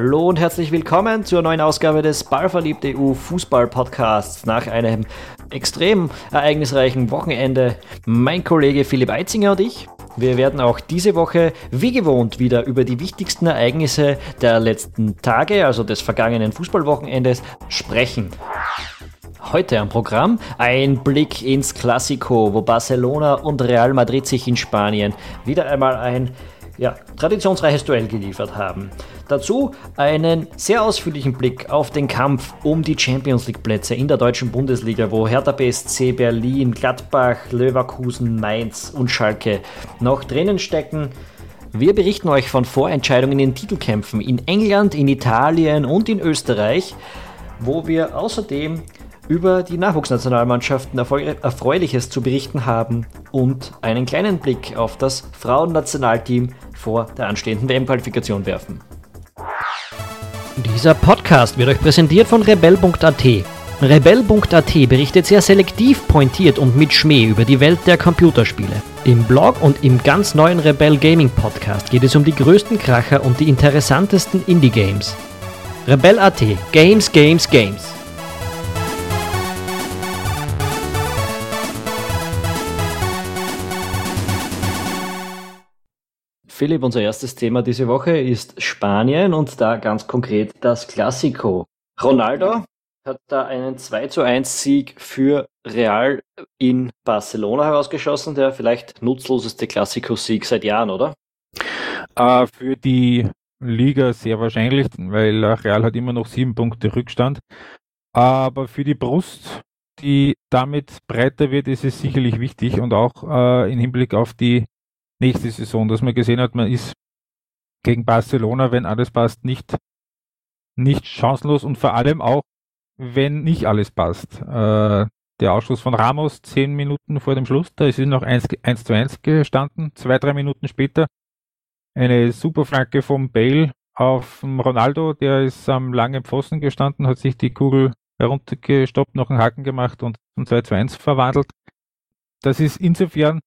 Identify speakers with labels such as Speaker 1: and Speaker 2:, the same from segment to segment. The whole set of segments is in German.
Speaker 1: Hallo und herzlich willkommen zur neuen Ausgabe des Ballverliebt EU Fußball Podcasts. Nach einem extrem ereignisreichen Wochenende mein Kollege Philipp Eitzinger und ich. Wir werden auch diese Woche wie gewohnt wieder über die wichtigsten Ereignisse der letzten Tage, also des vergangenen Fußballwochenendes, sprechen. Heute am Programm ein Blick ins Classico, wo Barcelona und Real Madrid sich in Spanien wieder einmal ein ja, traditionsreiches Duell geliefert haben. Dazu einen sehr ausführlichen Blick auf den Kampf um die Champions League Plätze in der deutschen Bundesliga, wo Hertha BSC, Berlin, Gladbach, Leverkusen, Mainz und Schalke noch drinnen stecken. Wir berichten euch von Vorentscheidungen in Titelkämpfen in England, in Italien und in Österreich, wo wir außerdem über die Nachwuchsnationalmannschaften Erfreuliches zu berichten haben und einen kleinen Blick auf das Frauennationalteam vor der anstehenden WM-Qualifikation werfen. Dieser Podcast wird euch präsentiert von rebell.at. Rebell.at berichtet sehr selektiv, pointiert und mit Schmäh über die Welt der Computerspiele. Im Blog und im ganz neuen Rebell Gaming Podcast geht es um die größten Kracher und die interessantesten Indie-Games. Rebell.at Games, Games, Games. Philipp, unser erstes Thema diese Woche ist Spanien und da ganz konkret das Classico. Ronaldo hat da einen 2 zu 1 Sieg für Real in Barcelona herausgeschossen, der vielleicht nutzloseste Classico-Sieg seit Jahren, oder?
Speaker 2: Äh, für die Liga sehr wahrscheinlich, weil Real hat immer noch sieben Punkte Rückstand. Aber für die Brust, die damit breiter wird, ist es sicherlich wichtig und auch äh, im Hinblick auf die nächste Saison, dass man gesehen hat, man ist gegen Barcelona, wenn alles passt, nicht, nicht chancenlos und vor allem auch, wenn nicht alles passt. Äh, der Ausschuss von Ramos zehn Minuten vor dem Schluss, da ist es noch 1, 1 zu 1 gestanden, zwei, drei Minuten später eine super Flanke vom Bale auf Ronaldo, der ist am langen Pfosten gestanden, hat sich die Kugel heruntergestoppt, noch einen Haken gemacht und zum 2 zu 1 verwandelt. Das ist insofern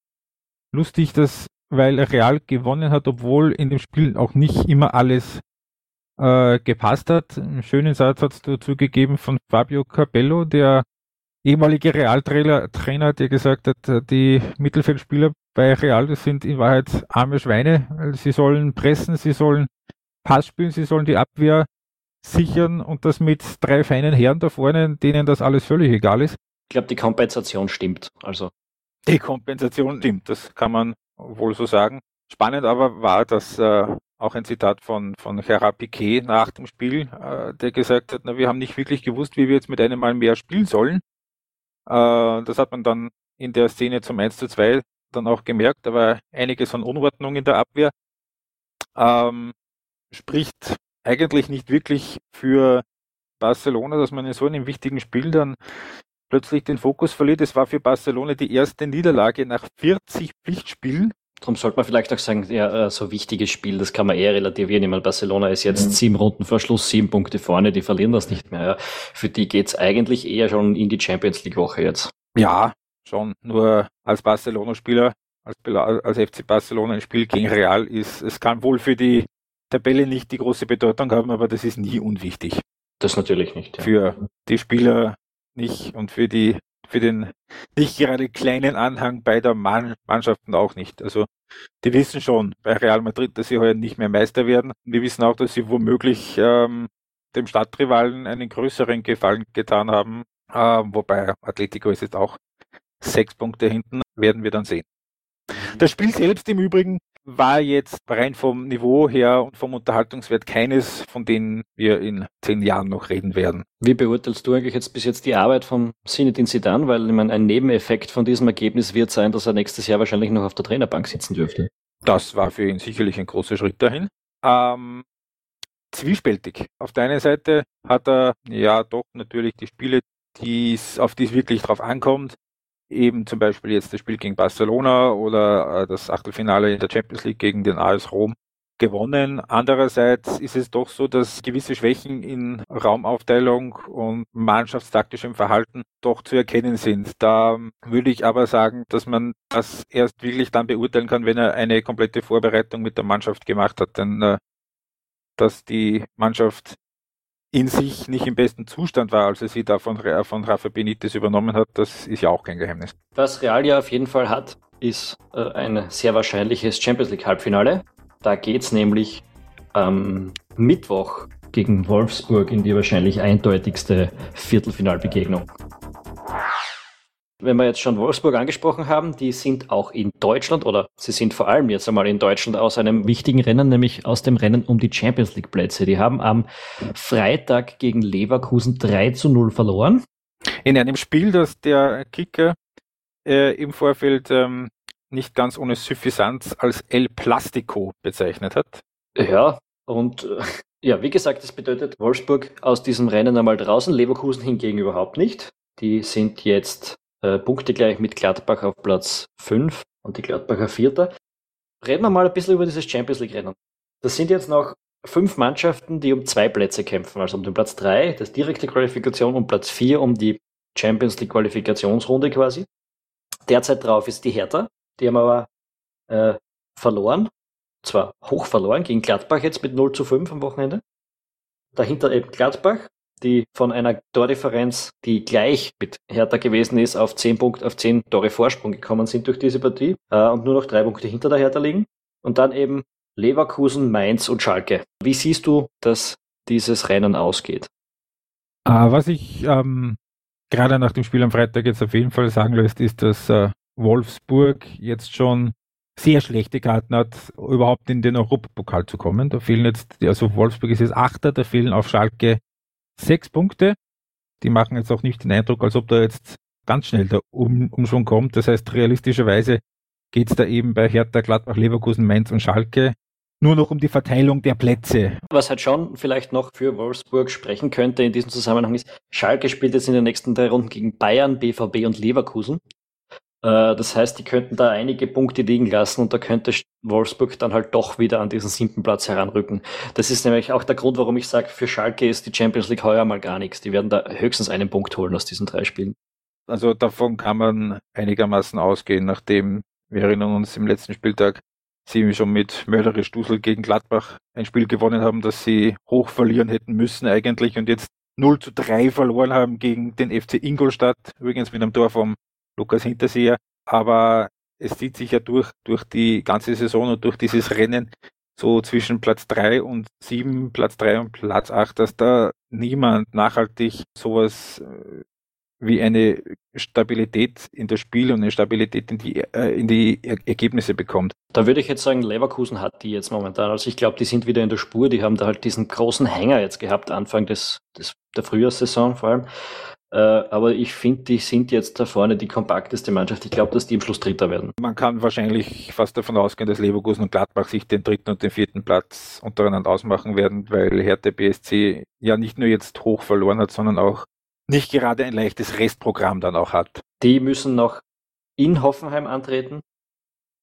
Speaker 2: lustig, dass weil Real gewonnen hat, obwohl in dem Spiel auch nicht immer alles äh, gepasst hat. Einen schönen Satz hat es dazu gegeben von Fabio Capello, der ehemalige Realtrainer, der gesagt hat, die Mittelfeldspieler bei Real das sind in Wahrheit arme Schweine. Sie sollen pressen, sie sollen Pass spielen, sie sollen die Abwehr sichern und das mit drei feinen Herren da vorne, denen das alles völlig egal ist.
Speaker 1: Ich glaube, die Kompensation stimmt. Also.
Speaker 2: Die Kompensation stimmt, das kann man wohl so sagen. Spannend aber war, dass äh, auch ein Zitat von, von Gerard Piquet nach dem Spiel, äh, der gesagt hat, na, wir haben nicht wirklich gewusst, wie wir jetzt mit einem Mal mehr spielen sollen. Äh, das hat man dann in der Szene zum 1 zu 2 dann auch gemerkt, aber einiges von Unordnung in der Abwehr. Ähm, spricht eigentlich nicht wirklich für Barcelona, dass man in so einem wichtigen Spiel dann plötzlich den Fokus verliert. Es war für Barcelona die erste Niederlage nach 40 Pflichtspielen.
Speaker 1: Darum sollte man vielleicht auch sagen, ja, äh, so wichtiges Spiel, das kann man eher relativieren. Ich meine, Barcelona ist jetzt mhm. sieben Runden vor Schluss, sieben Punkte vorne, die verlieren das nicht mehr. Ja. Für die geht's eigentlich eher schon in die Champions League Woche jetzt.
Speaker 2: Ja, schon. Nur als Barcelona-Spieler, als, als FC Barcelona ein Spiel gegen Real ist, es kann wohl für die Tabelle nicht die große Bedeutung haben, aber das ist nie unwichtig.
Speaker 1: Das natürlich nicht.
Speaker 2: Ja. Für die Spieler nicht und für die für den nicht gerade kleinen Anhang beider Mann, Mannschaften auch nicht. Also die wissen schon bei Real Madrid, dass sie heuer nicht mehr Meister werden. Und die wissen auch, dass sie womöglich ähm, dem Stadtrivalen einen größeren Gefallen getan haben. Äh, wobei Atletico ist jetzt auch sechs Punkte hinten, werden wir dann sehen. Das Spiel selbst im Übrigen war jetzt rein vom Niveau her und vom Unterhaltungswert keines, von denen wir in zehn Jahren noch reden werden.
Speaker 1: Wie beurteilst du eigentlich jetzt bis jetzt die Arbeit von Zinedine Zidane? Weil ich meine, ein Nebeneffekt von diesem Ergebnis wird sein, dass er nächstes Jahr wahrscheinlich noch auf der Trainerbank sitzen dürfte.
Speaker 2: Das war für ihn sicherlich ein großer Schritt dahin. Ähm, zwiespältig. Auf der einen Seite hat er ja doch natürlich die Spiele, die's, auf die es wirklich drauf ankommt, eben zum Beispiel jetzt das Spiel gegen Barcelona oder äh, das Achtelfinale in der Champions League gegen den AS Rom gewonnen. Andererseits ist es doch so, dass gewisse Schwächen in Raumaufteilung und mannschaftstaktischem Verhalten doch zu erkennen sind. Da würde ich aber sagen, dass man das erst wirklich dann beurteilen kann, wenn er eine komplette Vorbereitung mit der Mannschaft gemacht hat. Denn äh, dass die Mannschaft in sich nicht im besten Zustand war, als er sie da von, von Rafa Benitez übernommen hat, das ist ja auch kein Geheimnis.
Speaker 1: Was Real ja auf jeden Fall hat, ist äh, ein sehr wahrscheinliches Champions League Halbfinale. Da geht es nämlich am Mittwoch gegen Wolfsburg in die wahrscheinlich eindeutigste Viertelfinalbegegnung wenn wir jetzt schon Wolfsburg angesprochen haben, die sind auch in Deutschland oder sie sind vor allem jetzt einmal in Deutschland aus einem wichtigen Rennen, nämlich aus dem Rennen um die Champions League Plätze. Die haben am Freitag gegen Leverkusen 3 zu 0 verloren.
Speaker 2: In einem Spiel, das der Kicker äh, im Vorfeld ähm, nicht ganz ohne Suffisanz als El Plastico bezeichnet hat.
Speaker 1: Ja, und äh, ja, wie gesagt, das bedeutet Wolfsburg aus diesem Rennen einmal draußen, Leverkusen hingegen überhaupt nicht. Die sind jetzt äh, Punkte gleich mit Gladbach auf Platz 5 und die Gladbacher Vierter. Reden wir mal ein bisschen über dieses Champions League-Rennen. Das sind jetzt noch fünf Mannschaften, die um zwei Plätze kämpfen, also um den Platz 3, das direkte Qualifikation, und Platz 4 um die Champions League Qualifikationsrunde quasi. Derzeit drauf ist die Hertha, die haben aber äh, verloren, zwar hoch verloren gegen Gladbach jetzt mit 0 zu 5 am Wochenende. Dahinter eben Gladbach, die von einer Tordifferenz, die gleich mit Hertha gewesen ist, auf 10 Punkte, auf 10 Tore Vorsprung gekommen sind durch diese Partie äh, und nur noch drei Punkte hinter der Hertha liegen. Und dann eben Leverkusen, Mainz und Schalke. Wie siehst du, dass dieses Rennen ausgeht?
Speaker 2: Uh, was ich ähm, gerade nach dem Spiel am Freitag jetzt auf jeden Fall sagen lässt, ist, dass äh, Wolfsburg jetzt schon sehr schlechte Karten hat, überhaupt in den Europapokal zu kommen. Da fehlen jetzt, also Wolfsburg ist jetzt Achter, da fehlen auf Schalke sechs Punkte. Die machen jetzt auch nicht den Eindruck, als ob da jetzt ganz schnell der um Umschwung kommt. Das heißt, realistischerweise geht es da eben bei Hertha, Gladbach, Leverkusen, Mainz und Schalke nur noch um die Verteilung der Plätze.
Speaker 1: Was halt schon vielleicht noch für Wolfsburg sprechen könnte in diesem Zusammenhang ist, Schalke spielt jetzt in den nächsten drei Runden gegen Bayern, BVB und Leverkusen. Äh, das heißt, die könnten da einige Punkte liegen lassen und da könnte Wolfsburg dann halt doch wieder an diesen siebten Platz heranrücken. Das ist nämlich auch der Grund, warum ich sage, für Schalke ist die Champions League heuer mal gar nichts. Die werden da höchstens einen Punkt holen aus diesen drei Spielen.
Speaker 2: Also davon kann man einigermaßen ausgehen, nachdem wir erinnern uns im letzten Spieltag sie schon mit mörderisch Dusel gegen Gladbach ein Spiel gewonnen haben, das sie hoch verlieren hätten müssen eigentlich und jetzt 0 zu 3 verloren haben gegen den FC Ingolstadt, übrigens mit einem Tor vom Lukas Hinterseher. Aber es zieht sich ja durch, durch die ganze Saison und durch dieses Rennen so zwischen Platz 3 und 7, Platz 3 und Platz 8, dass da niemand nachhaltig sowas äh, wie eine Stabilität in das Spiel und eine Stabilität in die, äh, in die Ergebnisse bekommt.
Speaker 1: Da würde ich jetzt sagen, Leverkusen hat die jetzt momentan. Also ich glaube, die sind wieder in der Spur. Die haben da halt diesen großen Hänger jetzt gehabt, Anfang des, des der Frühjahrssaison vor allem. Äh, aber ich finde, die sind jetzt da vorne die kompakteste Mannschaft. Ich glaube, dass die im Schluss Dritter werden.
Speaker 2: Man kann wahrscheinlich fast davon ausgehen, dass Leverkusen und Gladbach sich den dritten und den vierten Platz untereinander ausmachen werden, weil Hertha BSC ja nicht nur jetzt hoch verloren hat, sondern auch nicht gerade ein leichtes Restprogramm dann auch hat.
Speaker 1: Die müssen noch in Hoffenheim antreten,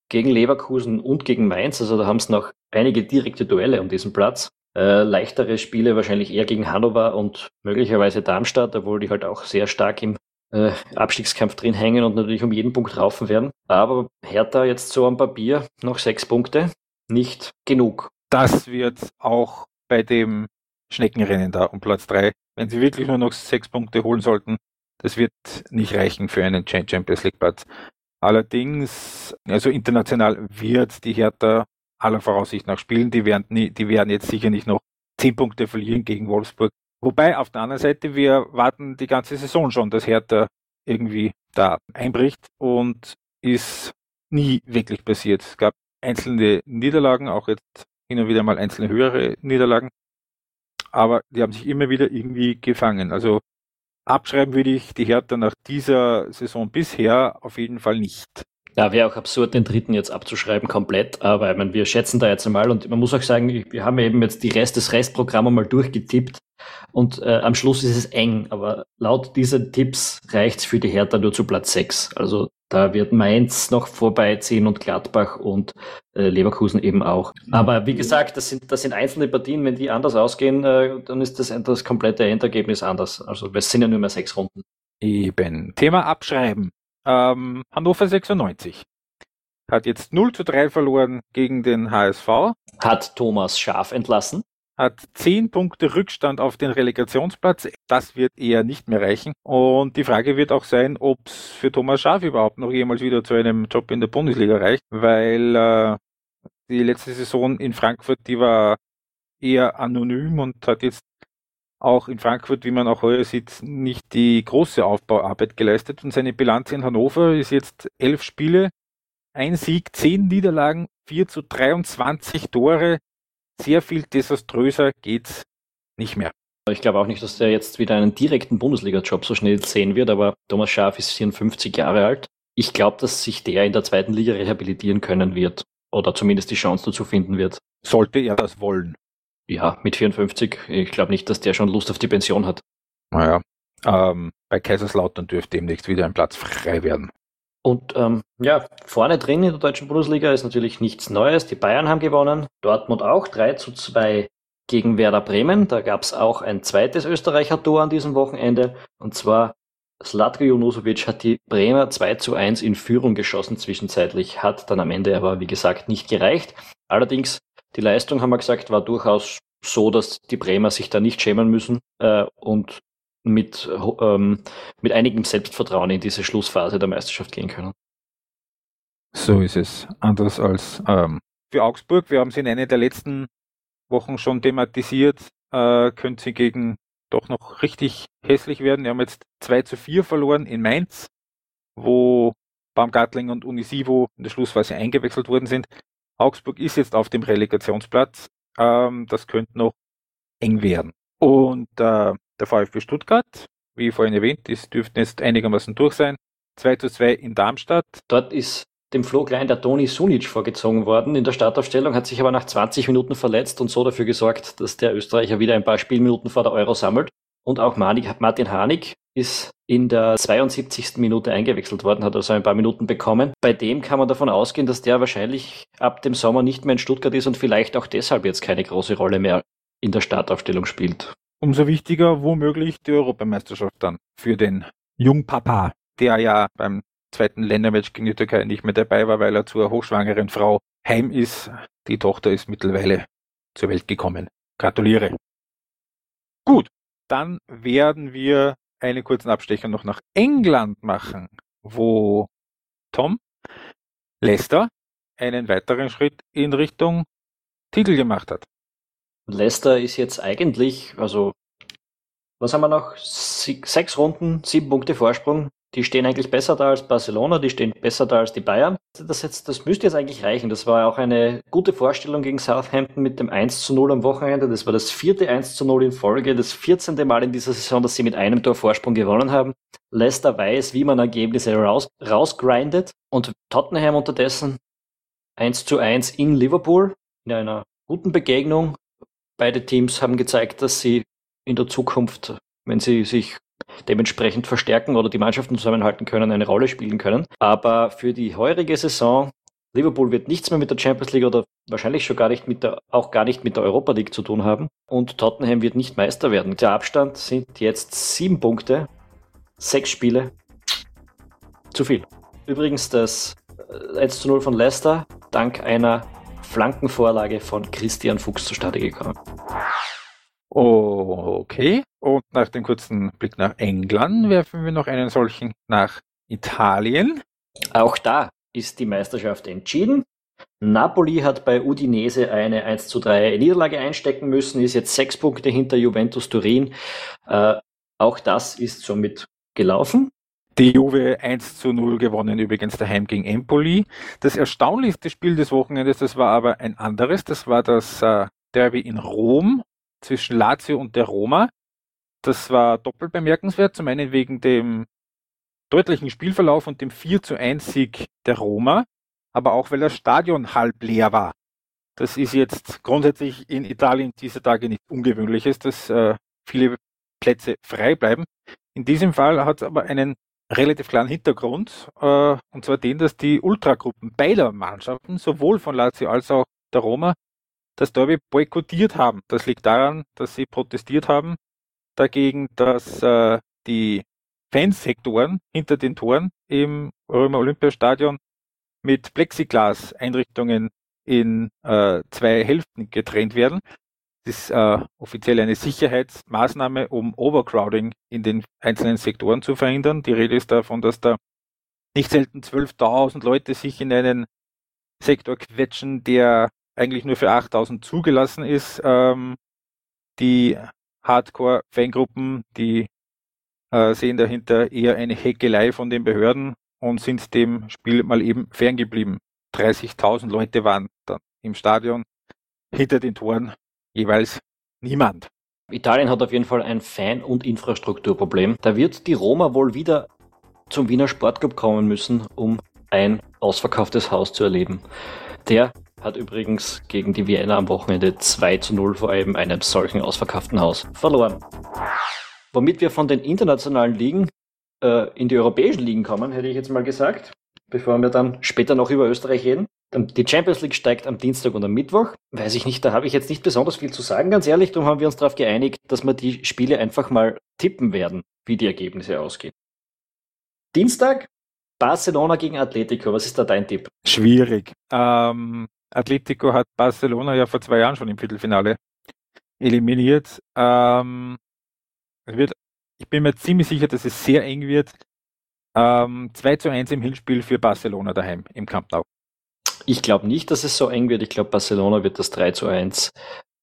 Speaker 1: gegen Leverkusen und gegen Mainz. Also da haben es noch einige direkte Duelle um diesen Platz. Äh, leichtere Spiele wahrscheinlich eher gegen Hannover und möglicherweise Darmstadt, obwohl die halt auch sehr stark im äh, Abstiegskampf drin hängen und natürlich um jeden Punkt raufen werden. Aber Hertha jetzt so am Papier noch sechs Punkte, nicht genug.
Speaker 2: Das wird auch bei dem Schneckenrennen da um Platz drei, wenn sie wirklich nur noch sechs Punkte holen sollten, das wird nicht reichen für einen Champions League Platz. Allerdings, also international wird die Hertha aller Voraussicht nach spielen. Die werden, nie, die werden jetzt sicher nicht noch zehn Punkte verlieren gegen Wolfsburg. Wobei auf der anderen Seite, wir warten die ganze Saison schon, dass Hertha irgendwie da einbricht und ist nie wirklich passiert. Es gab einzelne Niederlagen, auch jetzt hin und wieder mal einzelne höhere Niederlagen, aber die haben sich immer wieder irgendwie gefangen. Also abschreiben würde ich die Hertha nach dieser Saison bisher auf jeden Fall nicht.
Speaker 1: Ja, wäre auch absurd, den dritten jetzt abzuschreiben komplett, aber ich meine, wir schätzen da jetzt einmal und man muss auch sagen, wir haben eben jetzt die Rest des Restprogramms mal durchgetippt und äh, am Schluss ist es eng, aber laut dieser Tipps reicht's für die Hertha nur zu Platz 6. Also da wird Mainz noch vorbeiziehen und Gladbach und äh, Leverkusen eben auch. Aber wie gesagt, das sind, das sind einzelne Partien, wenn die anders ausgehen, äh, dann ist das, das komplette Endergebnis anders. Also es sind ja nur mehr sechs Runden.
Speaker 2: Eben. Thema Abschreiben. Ähm, Hannover 96 hat jetzt 0 zu 3 verloren gegen den HSV.
Speaker 1: Hat Thomas Schaf entlassen?
Speaker 2: hat zehn Punkte Rückstand auf den Relegationsplatz. Das wird eher nicht mehr reichen. Und die Frage wird auch sein, ob es für Thomas Schaaf überhaupt noch jemals wieder zu einem Job in der Bundesliga reicht, weil äh, die letzte Saison in Frankfurt, die war eher anonym und hat jetzt auch in Frankfurt, wie man auch heuer sieht, nicht die große Aufbauarbeit geleistet. Und seine Bilanz in Hannover ist jetzt elf Spiele, ein Sieg, zehn Niederlagen, vier zu 23 Tore. Sehr viel desaströser geht's nicht mehr.
Speaker 1: Ich glaube auch nicht, dass der jetzt wieder einen direkten Bundesliga-Job so schnell sehen wird, aber Thomas Schaaf ist 54 Jahre alt. Ich glaube, dass sich der in der zweiten Liga rehabilitieren können wird oder zumindest die Chance dazu finden wird.
Speaker 2: Sollte er das wollen.
Speaker 1: Ja, mit 54. Ich glaube nicht, dass der schon Lust auf die Pension hat.
Speaker 2: Naja, ähm, bei Kaiserslautern dürfte demnächst wieder ein Platz frei werden.
Speaker 1: Und ähm, ja, vorne drin in der deutschen Bundesliga ist natürlich nichts Neues. Die Bayern haben gewonnen, Dortmund auch 3 zu 2 gegen Werder Bremen. Da gab es auch ein zweites Österreicher Tor an diesem Wochenende. Und zwar Slatko Junusovic hat die Bremer 2 zu 1 in Führung geschossen zwischenzeitlich, hat dann am Ende aber, wie gesagt, nicht gereicht. Allerdings, die Leistung, haben wir gesagt, war durchaus so, dass die Bremer sich da nicht schämen müssen äh, und mit, ähm, mit einigem Selbstvertrauen in diese Schlussphase der Meisterschaft gehen können.
Speaker 2: So ist es. Anders als ähm, für Augsburg. Wir haben sie in einer der letzten Wochen schon thematisiert. Äh, können sie gegen doch noch richtig hässlich werden. Wir haben jetzt 2 zu 4 verloren in Mainz, wo Baumgartling und Unisivo in der Schlussphase eingewechselt worden sind. Augsburg ist jetzt auf dem Relegationsplatz. Ähm, das könnte noch eng werden. Und äh, der VfB Stuttgart, wie vorhin erwähnt, ist, dürften jetzt einigermaßen durch sein. 2 zu 2 in Darmstadt.
Speaker 1: Dort ist dem Flo Klein der Toni Sunic vorgezogen worden in der Startaufstellung, hat sich aber nach 20 Minuten verletzt und so dafür gesorgt, dass der Österreicher wieder ein paar Spielminuten vor der Euro sammelt. Und auch Martin Hanig ist in der 72. Minute eingewechselt worden, hat also ein paar Minuten bekommen. Bei dem kann man davon ausgehen, dass der wahrscheinlich ab dem Sommer nicht mehr in Stuttgart ist und vielleicht auch deshalb jetzt keine große Rolle mehr in der Startaufstellung spielt.
Speaker 2: Umso wichtiger womöglich die Europameisterschaft dann für den Jungpapa, der ja beim zweiten Ländermatch gegen die Türkei nicht mehr dabei war, weil er zur hochschwangeren Frau heim ist. Die Tochter ist mittlerweile zur Welt gekommen. Gratuliere. Gut, dann werden wir einen kurzen Abstecher noch nach England machen, wo Tom Leicester einen weiteren Schritt in Richtung Titel gemacht hat.
Speaker 1: Leicester ist jetzt eigentlich, also was haben wir noch? Sechs Runden, sieben Punkte Vorsprung die stehen eigentlich besser da als Barcelona, die stehen besser da als die Bayern. Das, jetzt, das müsste jetzt eigentlich reichen. Das war auch eine gute Vorstellung gegen Southampton mit dem 1 zu 0 am Wochenende. Das war das vierte 1 zu 0 in Folge, das 14. Mal in dieser Saison, dass sie mit einem Tor Vorsprung gewonnen haben. Leicester weiß, wie man Ergebnisse raus, rausgrindet. Und Tottenham unterdessen 1 zu 1 in Liverpool in einer guten Begegnung. Beide Teams haben gezeigt, dass sie in der Zukunft, wenn sie sich dementsprechend verstärken oder die Mannschaften zusammenhalten können, eine Rolle spielen können. Aber für die heurige Saison Liverpool wird nichts mehr mit der Champions League oder wahrscheinlich schon gar nicht mit der, auch gar nicht mit der Europa League zu tun haben. Und Tottenham wird nicht Meister werden. Der Abstand sind jetzt sieben Punkte, sechs Spiele. Zu viel. Übrigens das 1 äh, zu 0 von Leicester dank einer Flankenvorlage von Christian Fuchs zustande gekommen.
Speaker 2: Okay. Und nach dem kurzen Blick nach England werfen wir noch einen solchen nach Italien.
Speaker 1: Auch da ist die Meisterschaft entschieden. Napoli hat bei Udinese eine 1 zu 3 Niederlage einstecken müssen, ist jetzt sechs Punkte hinter Juventus Turin. Äh, auch das ist somit gelaufen.
Speaker 2: Die Juve 1 zu 0 gewonnen, übrigens daheim gegen Empoli. Das erstaunlichste Spiel des Wochenendes, das war aber ein anderes. Das war das äh, Derby in Rom zwischen Lazio und der Roma. Das war doppelt bemerkenswert, zum einen wegen dem deutlichen Spielverlauf und dem 4 zu 1 Sieg der Roma, aber auch weil das Stadion halb leer war. Das ist jetzt grundsätzlich in Italien dieser Tage nicht ungewöhnliches, dass äh, viele Plätze frei bleiben. In diesem Fall hat es aber einen relativ klaren Hintergrund, äh, und zwar den, dass die Ultragruppen beider Mannschaften, sowohl von Lazio als auch der Roma, das Derby boykottiert haben. Das liegt daran, dass sie protestiert haben dagegen, dass äh, die Fansektoren hinter den Toren im Römer Olympiastadion mit Plexiglas-Einrichtungen in äh, zwei Hälften getrennt werden. Das ist äh, offiziell eine Sicherheitsmaßnahme, um Overcrowding in den einzelnen Sektoren zu verhindern. Die Rede ist davon, dass da nicht selten 12.000 Leute sich in einen Sektor quetschen, der eigentlich nur für 8.000 zugelassen ist. Ähm, die Hardcore-Fangruppen, die äh, sehen dahinter eher eine Heckelei von den Behörden und sind dem Spiel mal eben ferngeblieben. 30.000 Leute waren dann im Stadion, hinter den Toren jeweils niemand.
Speaker 1: Italien hat auf jeden Fall ein Fan- und Infrastrukturproblem. Da wird die Roma wohl wieder zum Wiener Sportclub kommen müssen, um ein ausverkauftes Haus zu erleben. Der hat übrigens gegen die Vienna am Wochenende 2 zu 0 vor allem einem solchen ausverkauften Haus verloren. Womit wir von den internationalen Ligen äh, in die europäischen Ligen kommen, hätte ich jetzt mal gesagt, bevor wir dann später noch über Österreich reden. Die Champions League steigt am Dienstag und am Mittwoch. Weiß ich nicht, da habe ich jetzt nicht besonders viel zu sagen, ganz ehrlich. Darum haben wir uns darauf geeinigt, dass wir die Spiele einfach mal tippen werden, wie die Ergebnisse ausgehen. Dienstag, Barcelona gegen Atletico. Was ist da dein Tipp?
Speaker 2: Schwierig. Ähm, Atletico hat Barcelona ja vor zwei Jahren schon im Viertelfinale eliminiert. Ähm, wird, ich bin mir ziemlich sicher, dass es sehr eng wird. Ähm, 2 zu 1 im Hinspiel für Barcelona daheim im Camp Nou.
Speaker 1: Ich glaube nicht, dass es so eng wird. Ich glaube, Barcelona wird das 3 zu 1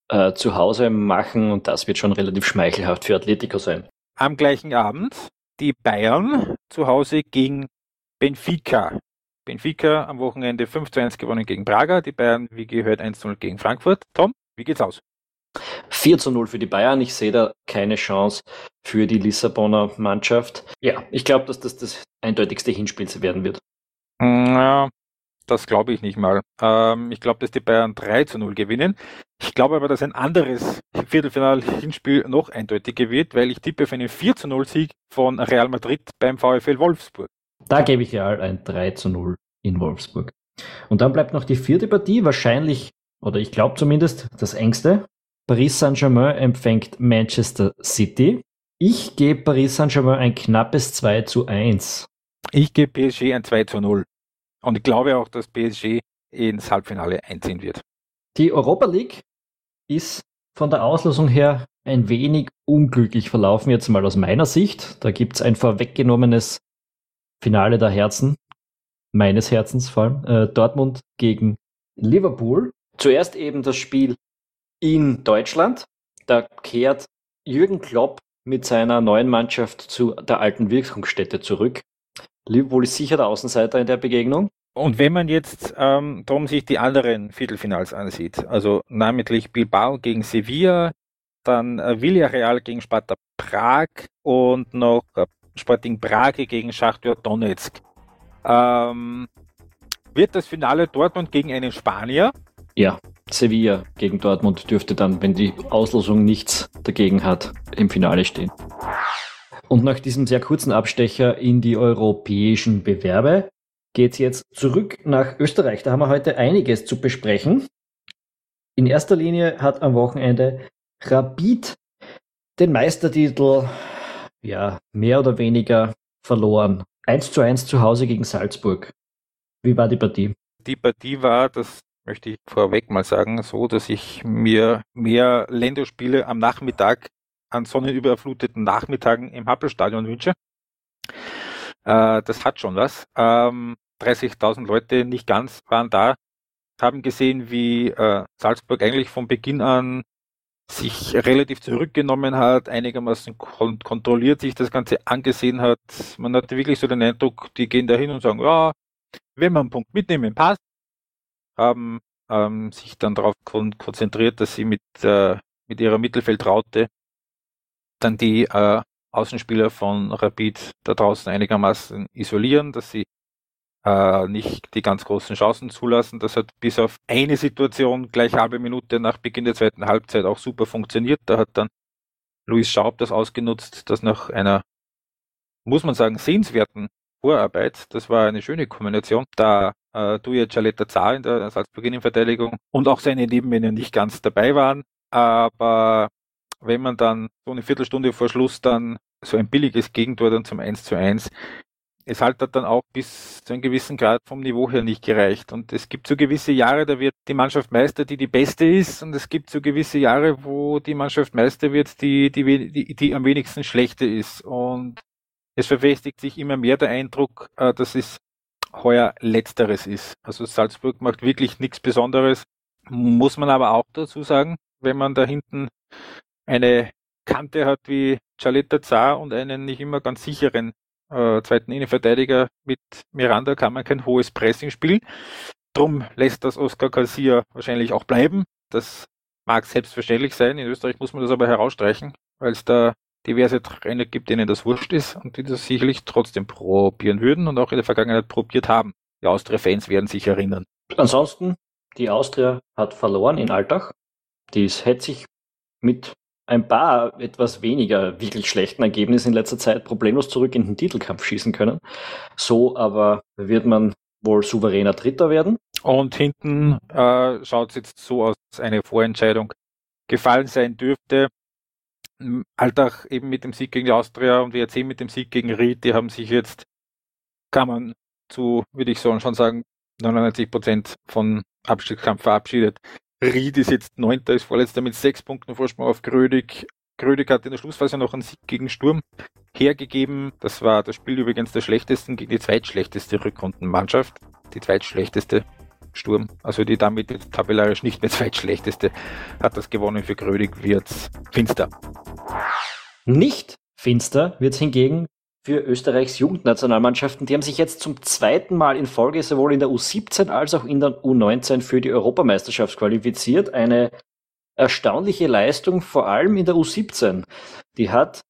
Speaker 1: äh, zu Hause machen und das wird schon relativ schmeichelhaft für Atletico sein.
Speaker 2: Am gleichen Abend die Bayern zu Hause gegen Benfica. Benfica am Wochenende 5 zu 1 gewonnen gegen Braga. Die Bayern, wie gehört, 1 zu 0 gegen Frankfurt. Tom, wie geht's aus?
Speaker 1: 4 zu 0 für die Bayern. Ich sehe da keine Chance für die Lissabonner Mannschaft. Ja, ich glaube, dass das das eindeutigste Hinspiel werden wird.
Speaker 2: Ja, das glaube ich nicht mal. Ähm, ich glaube, dass die Bayern 3 zu 0 gewinnen. Ich glaube aber, dass ein anderes Viertelfinal-Hinspiel noch eindeutiger wird, weil ich tippe auf einen 4 zu 0 Sieg von Real Madrid beim VfL Wolfsburg.
Speaker 1: Da gebe ich Real ein 3 zu 0 in Wolfsburg. Und dann bleibt noch die vierte Partie, wahrscheinlich, oder ich glaube zumindest, das engste. Paris Saint-Germain empfängt Manchester City. Ich gebe Paris Saint-Germain ein knappes 2 zu 1.
Speaker 2: Ich gebe PSG ein 2 zu 0. Und ich glaube auch, dass PSG ins Halbfinale einziehen wird.
Speaker 1: Die Europa League ist von der Auslosung her ein wenig unglücklich verlaufen, jetzt mal aus meiner Sicht. Da gibt es ein vorweggenommenes Finale der Herzen, meines Herzens vor allem, äh, Dortmund gegen Liverpool. Zuerst eben das Spiel in Deutschland. Da kehrt Jürgen Klopp mit seiner neuen Mannschaft zu der alten Wirkungsstätte zurück. Liverpool ist sicher der Außenseiter in der Begegnung.
Speaker 2: Und wenn man jetzt ähm, darum sich die anderen Viertelfinals ansieht, also namentlich Bilbao gegen Sevilla, dann äh, Villarreal gegen Sparta Prag und noch äh, Sporting Brage gegen Schachtor Donetsk. Ähm, wird das Finale Dortmund gegen einen Spanier?
Speaker 1: Ja, Sevilla gegen Dortmund dürfte dann, wenn die Auslosung nichts dagegen hat, im Finale stehen. Und nach diesem sehr kurzen Abstecher in die europäischen Bewerbe geht es jetzt zurück nach Österreich. Da haben wir heute einiges zu besprechen. In erster Linie hat am Wochenende Rapid den Meistertitel ja, mehr oder weniger verloren. 1 zu 1 zu Hause gegen Salzburg. Wie war die Partie?
Speaker 2: Die Partie war, das möchte ich vorweg mal sagen, so, dass ich mir mehr Länderspiele am Nachmittag an sonnenüberfluteten Nachmittagen im Happelstadion wünsche. Äh, das hat schon was. Ähm, 30.000 Leute, nicht ganz, waren da, haben gesehen, wie äh, Salzburg eigentlich von Beginn an sich relativ zurückgenommen hat, einigermaßen kon kontrolliert sich das Ganze angesehen hat. Man hatte wirklich so den Eindruck, die gehen da hin und sagen, ja, wenn man einen Punkt mitnehmen, passt. Haben ähm, sich dann darauf kon konzentriert, dass sie mit, äh, mit ihrer Mittelfeldraute dann die äh, Außenspieler von Rapid da draußen einigermaßen isolieren, dass sie äh, nicht die ganz großen Chancen zulassen. Das hat bis auf eine Situation gleich halbe Minute nach Beginn der zweiten Halbzeit auch super funktioniert. Da hat dann Luis Schaub das ausgenutzt, dass nach einer, muss man sagen, sehenswerten Vorarbeit, das war eine schöne Kombination, da äh, Duja Cialetta Zahl in der Salzburg-Verteidigung und auch seine Nebenmänner nicht ganz dabei waren. Aber wenn man dann so eine Viertelstunde vor Schluss dann so ein billiges Gegentor dann zum 1 zu 1 es halt hat dann auch bis zu einem gewissen Grad vom Niveau her nicht gereicht. Und es gibt so gewisse Jahre, da wird die Mannschaft Meister, die die beste ist. Und es gibt so gewisse Jahre, wo die Mannschaft Meister wird, die, die, die, die am wenigsten schlechte ist. Und es verfestigt sich immer mehr der Eindruck, äh, dass es heuer Letzteres ist. Also Salzburg macht wirklich nichts Besonderes. Muss man aber auch dazu sagen, wenn man da hinten eine Kante hat wie Charletta Zar und einen nicht immer ganz sicheren äh, zweiten Innenverteidiger mit Miranda kann man kein hohes Pressing spielen. Drum lässt das Oscar Garcia wahrscheinlich auch bleiben. Das mag selbstverständlich sein. In Österreich muss man das aber herausstreichen, weil es da diverse Trainer gibt, denen das wurscht ist und die das sicherlich trotzdem probieren würden und auch in der Vergangenheit probiert haben. Die Austria-Fans werden sich erinnern.
Speaker 1: Ansonsten, die Austria hat verloren in Altach. Dies hätte sich mit ein paar etwas weniger wirklich schlechten Ergebnissen in letzter Zeit problemlos zurück in den Titelkampf schießen können. So aber wird man wohl souveräner Dritter werden.
Speaker 2: Und hinten äh, schaut es jetzt so aus, dass eine Vorentscheidung gefallen sein dürfte. Alltag eben mit dem Sieg gegen die Austria und WRC mit dem Sieg gegen Ried, die haben sich jetzt, kann man zu, würde ich so schon sagen, 99 Prozent von Abstiegskampf verabschiedet. Ried ist jetzt Neunter, ist vorletzter mit sechs Punkten Vorsprung auf Grödig. Grödig hat in der Schlussphase noch einen Sieg gegen Sturm hergegeben. Das war das Spiel übrigens der schlechtesten gegen die zweitschlechteste Rückrundenmannschaft. Die zweitschlechteste Sturm, also die damit tabellarisch nicht mehr zweitschlechteste, hat das gewonnen. Für Grödig wird's finster.
Speaker 1: Nicht finster wird's hingegen für Österreichs Jugendnationalmannschaften. Die haben sich jetzt zum zweiten Mal in Folge sowohl in der U17 als auch in der U19 für die Europameisterschaft qualifiziert. Eine erstaunliche Leistung, vor allem in der U17. Die hat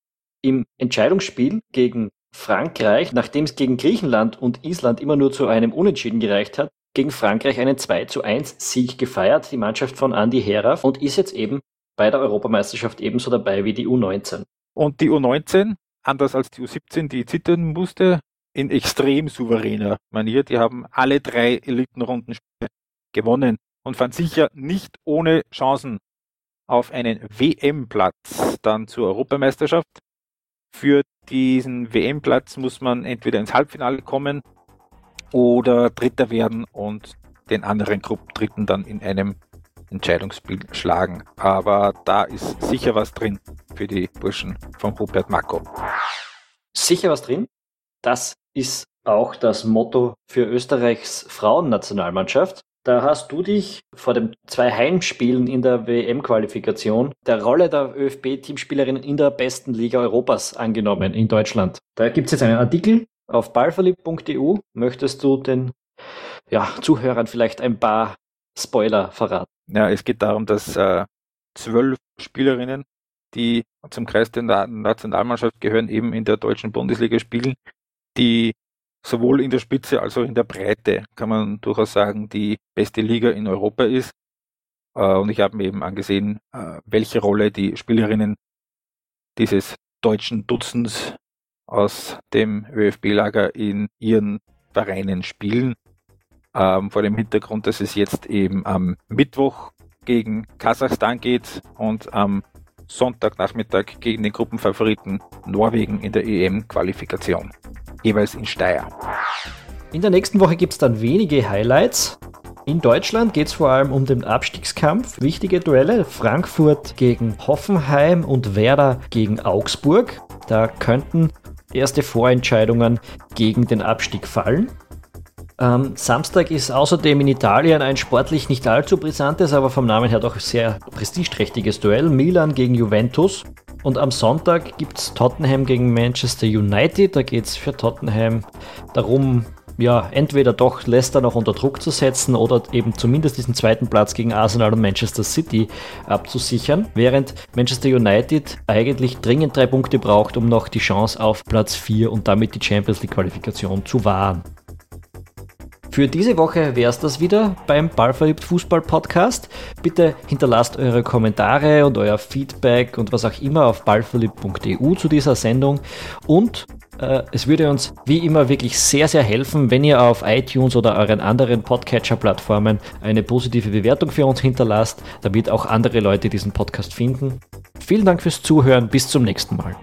Speaker 1: im Entscheidungsspiel gegen Frankreich, nachdem es gegen Griechenland und Island immer nur zu einem Unentschieden gereicht hat, gegen Frankreich einen 2 zu 1 Sieg gefeiert, die Mannschaft von Andy Heraf, und ist jetzt eben bei der Europameisterschaft ebenso dabei wie die U19.
Speaker 2: Und die U19 anders als die U17, die zittern musste, in extrem souveräner Manier. Die haben alle drei Elitenrundenspiele gewonnen und fand sicher nicht ohne Chancen auf einen WM-Platz dann zur Europameisterschaft. Für diesen WM-Platz muss man entweder ins Halbfinale kommen oder Dritter werden und den anderen Gruppendritten dann in einem Entscheidungsspiel schlagen. Aber da ist sicher was drin für die Burschen von Rupert Marco.
Speaker 1: Sicher was drin? Das ist auch das Motto für Österreichs Frauennationalmannschaft. Da hast du dich vor den zwei Heimspielen in der WM-Qualifikation der Rolle der ÖFB-Teamspielerin in der besten Liga Europas angenommen in Deutschland. Da gibt es jetzt einen Artikel auf ballverliebt.eu. Möchtest du den ja, Zuhörern vielleicht ein paar Spoiler verraten?
Speaker 2: Ja, es geht darum, dass äh, zwölf Spielerinnen, die zum Kreis der Nationalmannschaft gehören, eben in der deutschen Bundesliga spielen, die sowohl in der Spitze als auch in der Breite, kann man durchaus sagen, die beste Liga in Europa ist. Äh, und ich habe mir eben angesehen, äh, welche Rolle die Spielerinnen dieses deutschen Dutzends aus dem ÖFB-Lager in ihren Vereinen spielen ähm, vor dem Hintergrund, dass es jetzt eben am Mittwoch gegen Kasachstan geht und am Sonntagnachmittag gegen den Gruppenfavoriten Norwegen in der EM-Qualifikation, jeweils in Steyr.
Speaker 1: In der nächsten Woche gibt es dann wenige Highlights. In Deutschland geht es vor allem um den Abstiegskampf. Wichtige Duelle: Frankfurt gegen Hoffenheim und Werder gegen Augsburg. Da könnten erste Vorentscheidungen gegen den Abstieg fallen. Ähm, Samstag ist außerdem in Italien ein sportlich nicht allzu brisantes, aber vom Namen her doch sehr prestigeträchtiges Duell. Milan gegen Juventus. Und am Sonntag gibt es Tottenham gegen Manchester United. Da geht es für Tottenham darum, ja, entweder doch Leicester noch unter Druck zu setzen oder eben zumindest diesen zweiten Platz gegen Arsenal und Manchester City abzusichern, während Manchester United eigentlich dringend drei Punkte braucht, um noch die Chance auf Platz 4 und damit die Champions League Qualifikation zu wahren. Für diese Woche wäre es das wieder beim Ballverliebt Fußball Podcast. Bitte hinterlasst eure Kommentare und euer Feedback und was auch immer auf ballverliebt.eu zu dieser Sendung. Und äh, es würde uns wie immer wirklich sehr, sehr helfen, wenn ihr auf iTunes oder euren anderen Podcatcher-Plattformen eine positive Bewertung für uns hinterlasst, damit auch andere Leute diesen Podcast finden. Vielen Dank fürs Zuhören. Bis zum nächsten Mal.